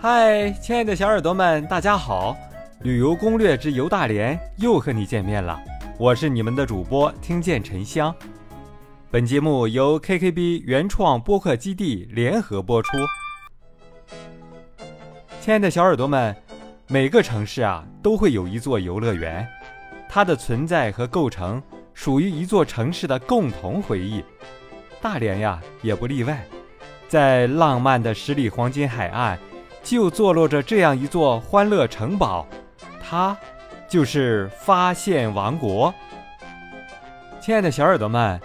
嗨，亲爱的小耳朵们，大家好！旅游攻略之游大连又和你见面了，我是你们的主播听见沉香。本节目由 KKB 原创播客基地联合播出。亲爱的小耳朵们，每个城市啊都会有一座游乐园，它的存在和构成属于一座城市的共同回忆。大连呀也不例外，在浪漫的十里黄金海岸。就坐落着这样一座欢乐城堡，它就是发现王国。亲爱的小耳朵们，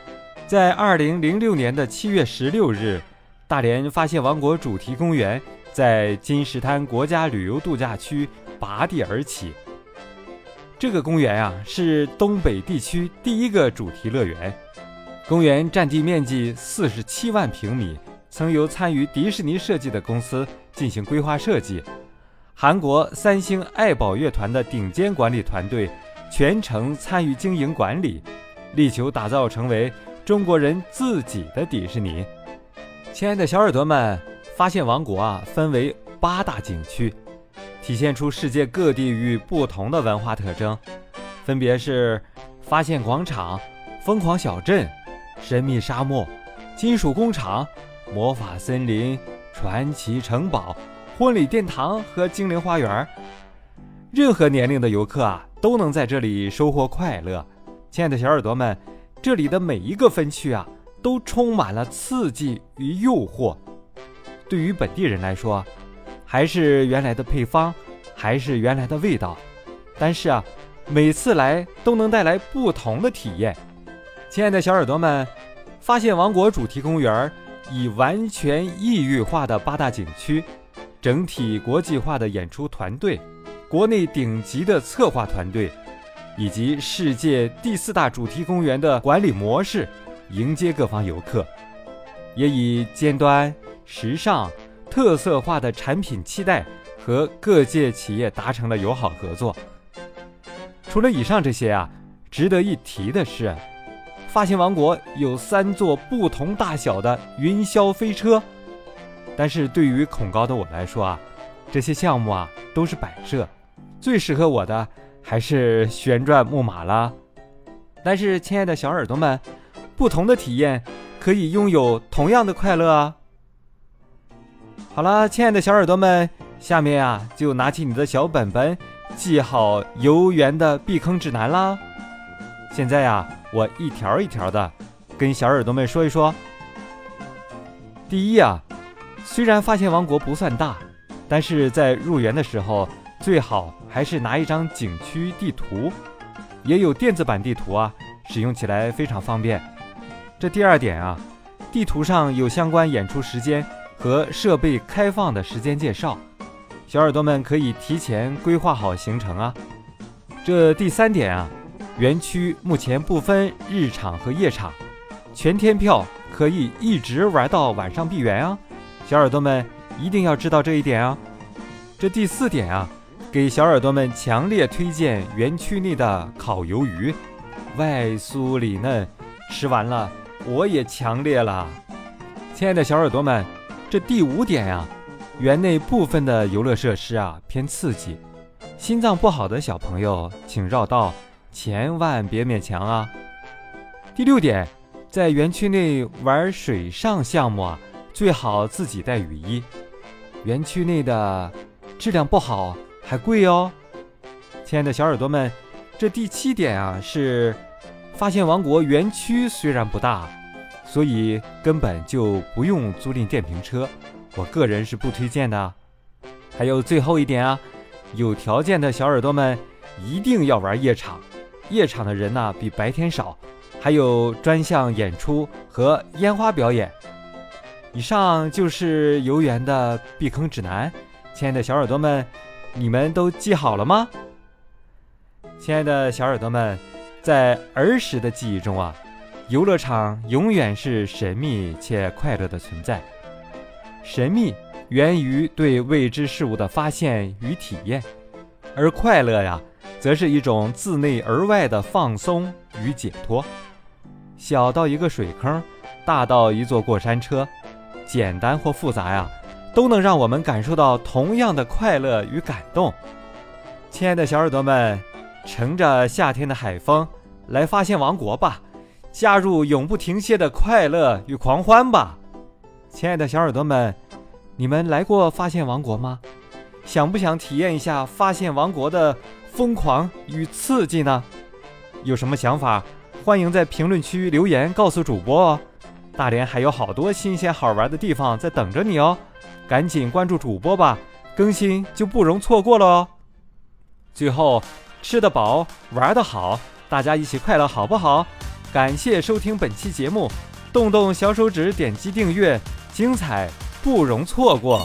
在二零零六年的七月十六日，大连发现王国主题公园在金石滩国家旅游度假区拔地而起。这个公园啊，是东北地区第一个主题乐园。公园占地面积四十七万平米。曾由参与迪士尼设计的公司进行规划设计，韩国三星爱宝乐团的顶尖管理团队全程参与经营管理，力求打造成为中国人自己的迪士尼。亲爱的小耳朵们，发现王国啊分为八大景区，体现出世界各地域不同的文化特征，分别是发现广场、疯狂小镇、神秘沙漠、金属工厂。魔法森林、传奇城堡、婚礼殿堂和精灵花园，任何年龄的游客啊都能在这里收获快乐。亲爱的小耳朵们，这里的每一个分区啊都充满了刺激与诱惑。对于本地人来说，还是原来的配方，还是原来的味道，但是啊，每次来都能带来不同的体验。亲爱的小耳朵们，发现王国主题公园。以完全异域化的八大景区，整体国际化的演出团队，国内顶级的策划团队，以及世界第四大主题公园的管理模式，迎接各方游客，也以尖端、时尚、特色化的产品期待和各界企业达成了友好合作。除了以上这些啊，值得一提的是。发行王国有三座不同大小的云霄飞车，但是对于恐高的我来说啊，这些项目啊都是摆设，最适合我的还是旋转木马啦。但是，亲爱的小耳朵们，不同的体验可以拥有同样的快乐啊！好了，亲爱的小耳朵们，下面啊就拿起你的小本本，记好游园的避坑指南啦。现在呀。我一条一条的跟小耳朵们说一说。第一啊，虽然发现王国不算大，但是在入园的时候最好还是拿一张景区地图，也有电子版地图啊，使用起来非常方便。这第二点啊，地图上有相关演出时间和设备开放的时间介绍，小耳朵们可以提前规划好行程啊。这第三点啊。园区目前不分日场和夜场，全天票可以一直玩到晚上闭园啊！小耳朵们一定要知道这一点啊！这第四点啊，给小耳朵们强烈推荐园区内的烤鱿鱼，外酥里嫩，吃完了我也强烈了。亲爱的小耳朵们，这第五点呀，园内部分的游乐设施啊偏刺激，心脏不好的小朋友请绕道。千万别勉强啊！第六点，在园区内玩水上项目啊，最好自己带雨衣。园区内的质量不好还贵哦。亲爱的小耳朵们，这第七点啊是，发现王国园区虽然不大，所以根本就不用租赁电瓶车，我个人是不推荐的。还有最后一点啊，有条件的小耳朵们一定要玩夜场。夜场的人呢比白天少，还有专项演出和烟花表演。以上就是游园的避坑指南，亲爱的小耳朵们，你们都记好了吗？亲爱的小耳朵们，在儿时的记忆中啊，游乐场永远是神秘且快乐的存在。神秘源于对未知事物的发现与体验，而快乐呀。则是一种自内而外的放松与解脱。小到一个水坑，大到一座过山车，简单或复杂呀，都能让我们感受到同样的快乐与感动。亲爱的小耳朵们，乘着夏天的海风来发现王国吧，加入永不停歇的快乐与狂欢吧！亲爱的小耳朵们，你们来过发现王国吗？想不想体验一下发现王国的疯狂与刺激呢？有什么想法，欢迎在评论区留言告诉主播哦。大连还有好多新鲜好玩的地方在等着你哦，赶紧关注主播吧，更新就不容错过了哦。最后，吃得饱，玩得好，大家一起快乐好不好？感谢收听本期节目，动动小手指点击订阅，精彩不容错过。